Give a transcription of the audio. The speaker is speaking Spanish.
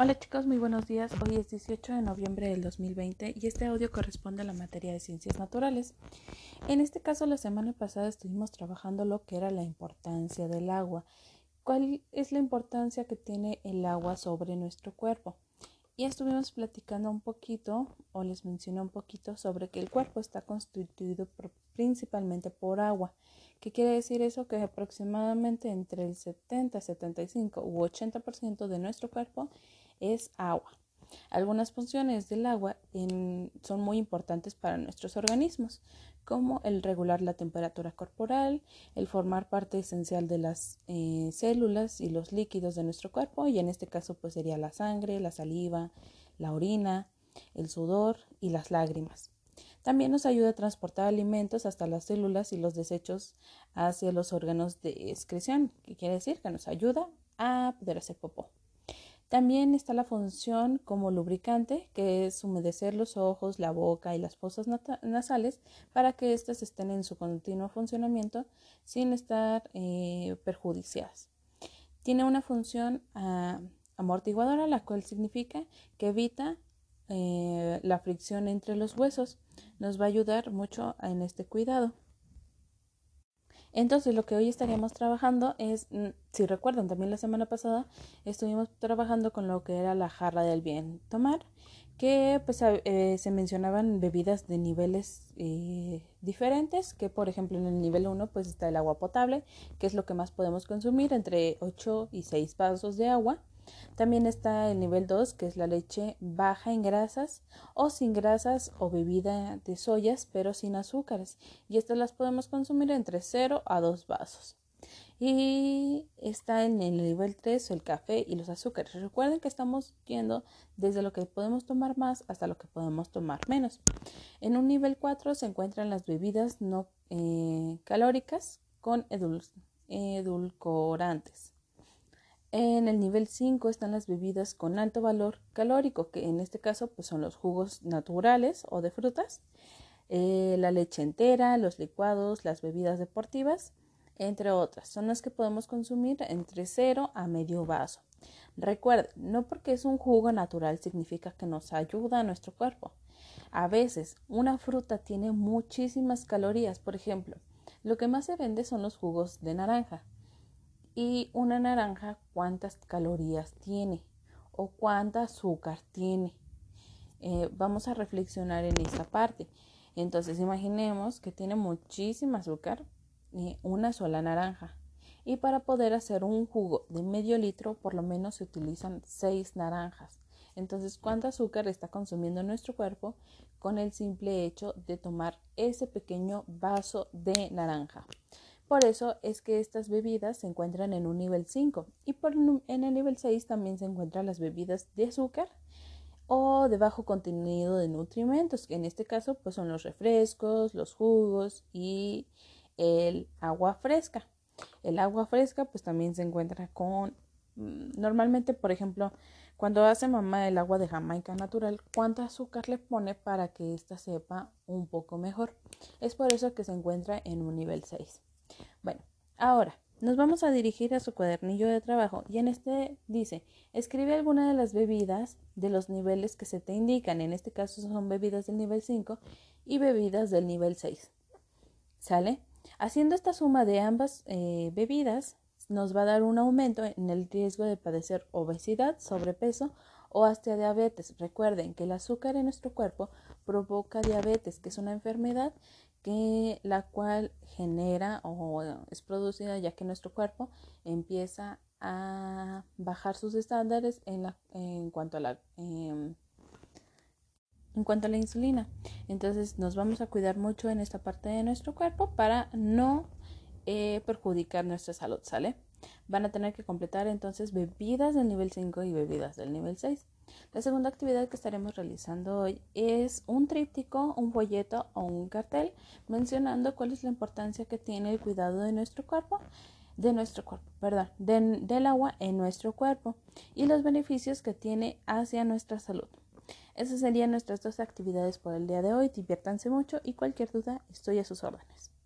Hola chicos, muy buenos días. Hoy es 18 de noviembre del 2020 y este audio corresponde a la materia de ciencias naturales. En este caso, la semana pasada estuvimos trabajando lo que era la importancia del agua. ¿Cuál es la importancia que tiene el agua sobre nuestro cuerpo? Y estuvimos platicando un poquito, o les mencioné un poquito, sobre que el cuerpo está constituido principalmente por agua. ¿Qué quiere decir eso? Que aproximadamente entre el 70, 75 u 80% de nuestro cuerpo es agua. Algunas funciones del agua son muy importantes para nuestros organismos, como el regular la temperatura corporal, el formar parte esencial de las eh, células y los líquidos de nuestro cuerpo, y en este caso pues sería la sangre, la saliva, la orina, el sudor y las lágrimas. También nos ayuda a transportar alimentos hasta las células y los desechos hacia los órganos de excreción, que quiere decir que nos ayuda a poder hacer popó. También está la función como lubricante, que es humedecer los ojos, la boca y las fosas nasales para que éstas estén en su continuo funcionamiento sin estar eh, perjudiciadas. Tiene una función ah, amortiguadora, la cual significa que evita eh, la fricción entre los huesos. Nos va a ayudar mucho en este cuidado. Entonces, lo que hoy estaríamos trabajando es, mm, si recuerdan, también la semana pasada estuvimos trabajando con lo que era la jarra del bien tomar, que pues eh, se mencionaban bebidas de niveles eh, diferentes, que por ejemplo en el nivel 1 pues está el agua potable, que es lo que más podemos consumir, entre 8 y 6 vasos de agua. También está el nivel 2, que es la leche baja en grasas o sin grasas o bebida de soyas, pero sin azúcares. Y estas las podemos consumir entre 0 a 2 vasos. Y está en el nivel 3 el café y los azúcares. Recuerden que estamos yendo desde lo que podemos tomar más hasta lo que podemos tomar menos. En un nivel 4 se encuentran las bebidas no eh, calóricas con edulcorantes. En el nivel 5 están las bebidas con alto valor calórico, que en este caso pues, son los jugos naturales o de frutas, eh, la leche entera, los licuados, las bebidas deportivas, entre otras. Son las que podemos consumir entre 0 a medio vaso. Recuerden, no porque es un jugo natural significa que nos ayuda a nuestro cuerpo. A veces una fruta tiene muchísimas calorías. Por ejemplo, lo que más se vende son los jugos de naranja y una naranja cuántas calorías tiene o cuánta azúcar tiene. Eh, vamos a reflexionar en esa parte. Entonces imaginemos que tiene muchísima azúcar eh, una sola naranja. Y para poder hacer un jugo de medio litro, por lo menos se utilizan seis naranjas. Entonces, ¿cuánto azúcar está consumiendo nuestro cuerpo con el simple hecho de tomar ese pequeño vaso de naranja? Por eso es que estas bebidas se encuentran en un nivel 5 y en el nivel 6 también se encuentran las bebidas de azúcar o de bajo contenido de nutrimentos, que en este caso pues son los refrescos, los jugos y el agua fresca. El agua fresca pues también se encuentra con mm, normalmente, por ejemplo, cuando hace mamá el agua de Jamaica natural, ¿cuánto azúcar le pone para que ésta sepa un poco mejor? Es por eso que se encuentra en un nivel 6. Bueno, ahora nos vamos a dirigir a su cuadernillo de trabajo y en este dice, escribe alguna de las bebidas de los niveles que se te indican. En este caso son bebidas del nivel 5 y bebidas del nivel 6. ¿Sale? Haciendo esta suma de ambas eh, bebidas nos va a dar un aumento en el riesgo de padecer obesidad, sobrepeso o hasta diabetes. Recuerden que el azúcar en nuestro cuerpo provoca diabetes, que es una enfermedad que la cual genera o es producida ya que nuestro cuerpo empieza a bajar sus estándares en, la, en cuanto a la em, en cuanto a la insulina. Entonces nos vamos a cuidar mucho en esta parte de nuestro cuerpo para no eh, perjudicar nuestra salud, ¿sale? Van a tener que completar entonces bebidas del nivel 5 y bebidas del nivel 6. La segunda actividad que estaremos realizando hoy es un tríptico, un folleto o un cartel mencionando cuál es la importancia que tiene el cuidado de nuestro cuerpo, de nuestro cuerpo, perdón, del agua en nuestro cuerpo y los beneficios que tiene hacia nuestra salud. Esas serían nuestras dos actividades por el día de hoy. Diviértanse mucho y cualquier duda estoy a sus órdenes.